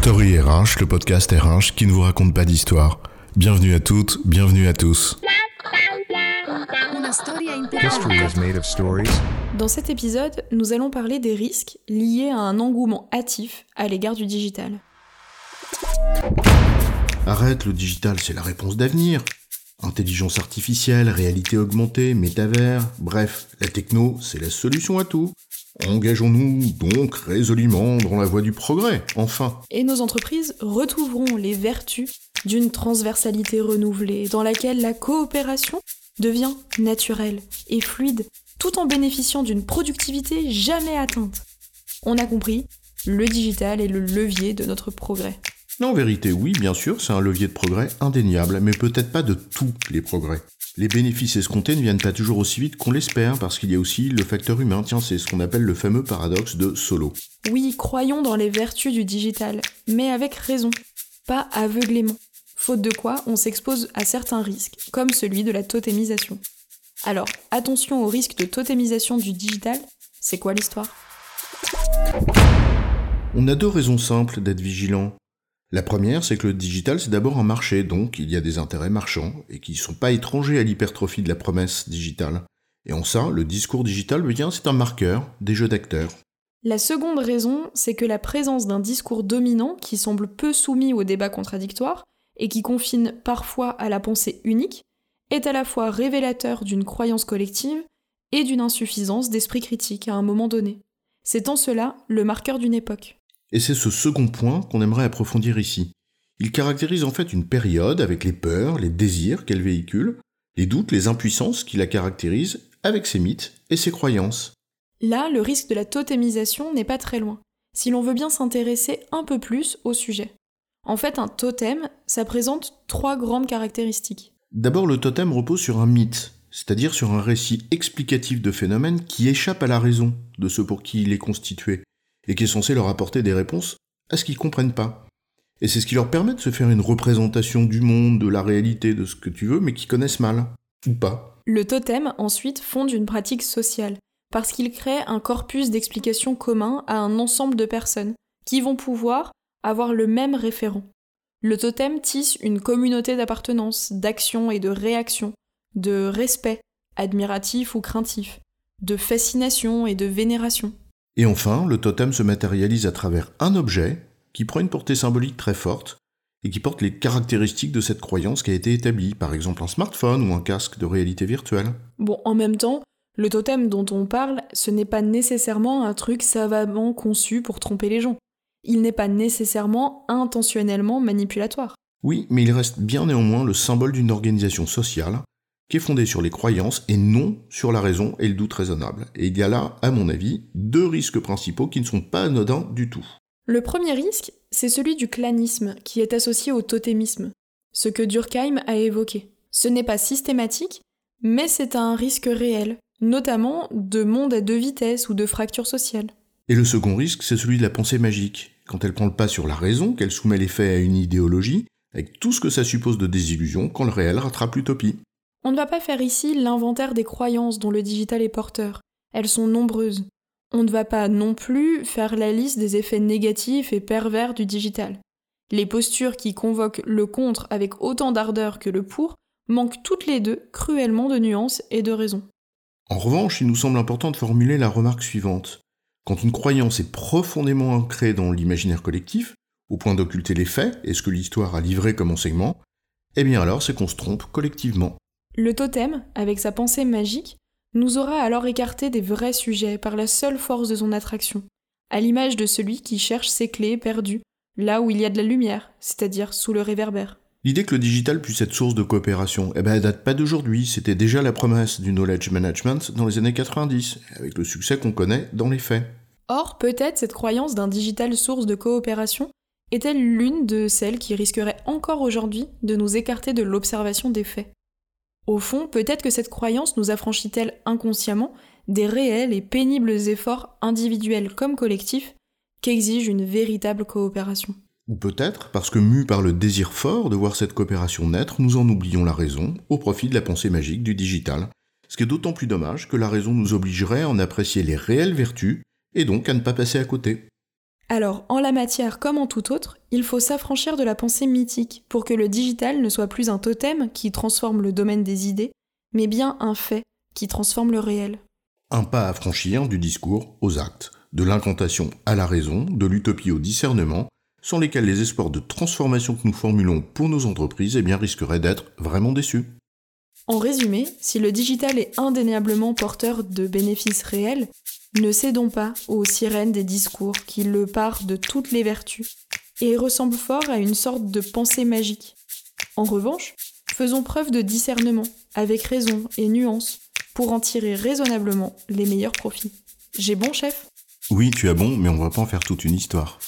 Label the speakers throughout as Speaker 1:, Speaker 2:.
Speaker 1: Story RH, le podcast RH qui ne vous raconte pas d'histoire. Bienvenue à toutes, bienvenue à tous.
Speaker 2: History is made of stories.
Speaker 3: Dans cet épisode, nous allons parler des risques liés à un engouement hâtif à l'égard du digital.
Speaker 1: Arrête, le digital, c'est la réponse d'avenir. Intelligence artificielle, réalité augmentée, métavers, bref, la techno, c'est la solution à tout. Engageons-nous donc résolument dans la voie du progrès, enfin.
Speaker 3: Et nos entreprises retrouveront les vertus d'une transversalité renouvelée dans laquelle la coopération devient naturelle et fluide tout en bénéficiant d'une productivité jamais atteinte. On a compris, le digital est le levier de notre progrès.
Speaker 1: En vérité, oui, bien sûr, c'est un levier de progrès indéniable, mais peut-être pas de tous les progrès. Les bénéfices escomptés ne viennent pas toujours aussi vite qu'on l'espère, parce qu'il y a aussi le facteur humain. Tiens, c'est ce qu'on appelle le fameux paradoxe de Solo.
Speaker 3: Oui, croyons dans les vertus du digital, mais avec raison, pas aveuglément. Faute de quoi, on s'expose à certains risques, comme celui de la totémisation. Alors, attention au risque de totémisation du digital, c'est quoi l'histoire?
Speaker 1: On a deux raisons simples d'être vigilant. La première, c'est que le digital, c'est d'abord un marché, donc il y a des intérêts marchands, et qui ne sont pas étrangers à l'hypertrophie de la promesse digitale. Et en ça, le discours digital, bien, c'est un marqueur des jeux d'acteurs.
Speaker 3: La seconde raison, c'est que la présence d'un discours dominant qui semble peu soumis au débat contradictoire et qui confine parfois à la pensée unique est à la fois révélateur d'une croyance collective et d'une insuffisance d'esprit critique à un moment donné. C'est en cela le marqueur d'une époque.
Speaker 1: Et c'est ce second point qu'on aimerait approfondir ici. Il caractérise en fait une période avec les peurs, les désirs qu'elle véhicule, les doutes, les impuissances qui la caractérisent, avec ses mythes et ses croyances.
Speaker 3: Là, le risque de la totémisation n'est pas très loin, si l'on veut bien s'intéresser un peu plus au sujet. En fait, un totem, ça présente trois grandes caractéristiques.
Speaker 1: D'abord, le totem repose sur un mythe, c'est-à-dire sur un récit explicatif de phénomènes qui échappe à la raison de ceux pour qui il est constitué, et qui est censé leur apporter des réponses à ce qu'ils comprennent pas. Et c'est ce qui leur permet de se faire une représentation du monde, de la réalité, de ce que tu veux, mais qui connaissent mal. Ou pas.
Speaker 3: Le totem, ensuite, fonde une pratique sociale, parce qu'il crée un corpus d'explications commun à un ensemble de personnes, qui vont pouvoir avoir le même référent. Le totem tisse une communauté d'appartenance, d'action et de réaction, de respect, admiratif ou craintif, de fascination et de vénération.
Speaker 1: Et enfin, le totem se matérialise à travers un objet qui prend une portée symbolique très forte et qui porte les caractéristiques de cette croyance qui a été établie, par exemple un smartphone ou un casque de réalité virtuelle.
Speaker 3: Bon, en même temps, le totem dont on parle, ce n'est pas nécessairement un truc savamment conçu pour tromper les gens. Il n'est pas nécessairement intentionnellement manipulatoire.
Speaker 1: Oui, mais il reste bien néanmoins le symbole d'une organisation sociale qui est fondée sur les croyances et non sur la raison et le doute raisonnable. Et il y a là, à mon avis, deux risques principaux qui ne sont pas anodins du tout.
Speaker 3: Le premier risque, c'est celui du clanisme, qui est associé au totémisme, ce que Durkheim a évoqué. Ce n'est pas systématique, mais c'est un risque réel, notamment de monde à deux vitesses ou de fractures sociales.
Speaker 1: Et le second risque, c'est celui de la pensée magique, quand elle prend le pas sur la raison, qu'elle soumet les faits à une idéologie, avec tout ce que ça suppose de désillusion quand le réel rattrape l'utopie.
Speaker 3: On ne va pas faire ici l'inventaire des croyances dont le digital est porteur. Elles sont nombreuses. On ne va pas non plus faire la liste des effets négatifs et pervers du digital. Les postures qui convoquent le contre avec autant d'ardeur que le pour manquent toutes les deux cruellement de nuances et de raisons.
Speaker 1: En revanche, il nous semble important de formuler la remarque suivante. Quand une croyance est profondément ancrée dans l'imaginaire collectif, au point d'occulter les faits et ce que l'histoire a livré comme enseignement, eh bien alors c'est qu'on se trompe collectivement.
Speaker 3: Le totem, avec sa pensée magique, nous aura alors écarté des vrais sujets par la seule force de son attraction, à l'image de celui qui cherche ses clés perdues là où il y a de la lumière, c'est-à-dire sous le réverbère.
Speaker 1: L'idée que le digital puisse être source de coopération, eh ben, elle date pas d'aujourd'hui, c'était déjà la promesse du knowledge management dans les années 90, avec le succès qu'on connaît dans les faits.
Speaker 3: Or, peut-être cette croyance d'un digital source de coopération est-elle l'une de celles qui risquerait encore aujourd'hui de nous écarter de l'observation des faits? Au fond, peut-être que cette croyance nous affranchit-elle inconsciemment des réels et pénibles efforts individuels comme collectifs qu'exige une véritable coopération?
Speaker 1: Ou peut-être parce que mus par le désir fort de voir cette coopération naître, nous en oublions la raison au profit de la pensée magique du digital. Ce qui est d'autant plus dommage que la raison nous obligerait à en apprécier les réelles vertus et donc à ne pas passer à côté.
Speaker 3: Alors, en la matière comme en tout autre, il faut s'affranchir de la pensée mythique pour que le digital ne soit plus un totem qui transforme le domaine des idées, mais bien un fait qui transforme le réel.
Speaker 1: Un pas à franchir du discours aux actes, de l'incantation à la raison, de l'utopie au discernement, sans lesquels les espoirs de transformation que nous formulons pour nos entreprises eh bien, risqueraient d'être vraiment déçus.
Speaker 3: En résumé, si le digital est indéniablement porteur de bénéfices réels, ne cédons pas aux sirènes des discours qui le parent de toutes les vertus et ressemblent fort à une sorte de pensée magique. En revanche, faisons preuve de discernement, avec raison et nuance, pour en tirer raisonnablement les meilleurs profits. J'ai bon, chef?
Speaker 1: Oui, tu as bon, mais on va pas en faire toute une histoire.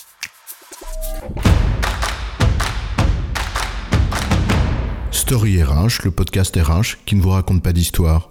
Speaker 1: Story RH, le podcast RH qui ne vous raconte pas d'histoire.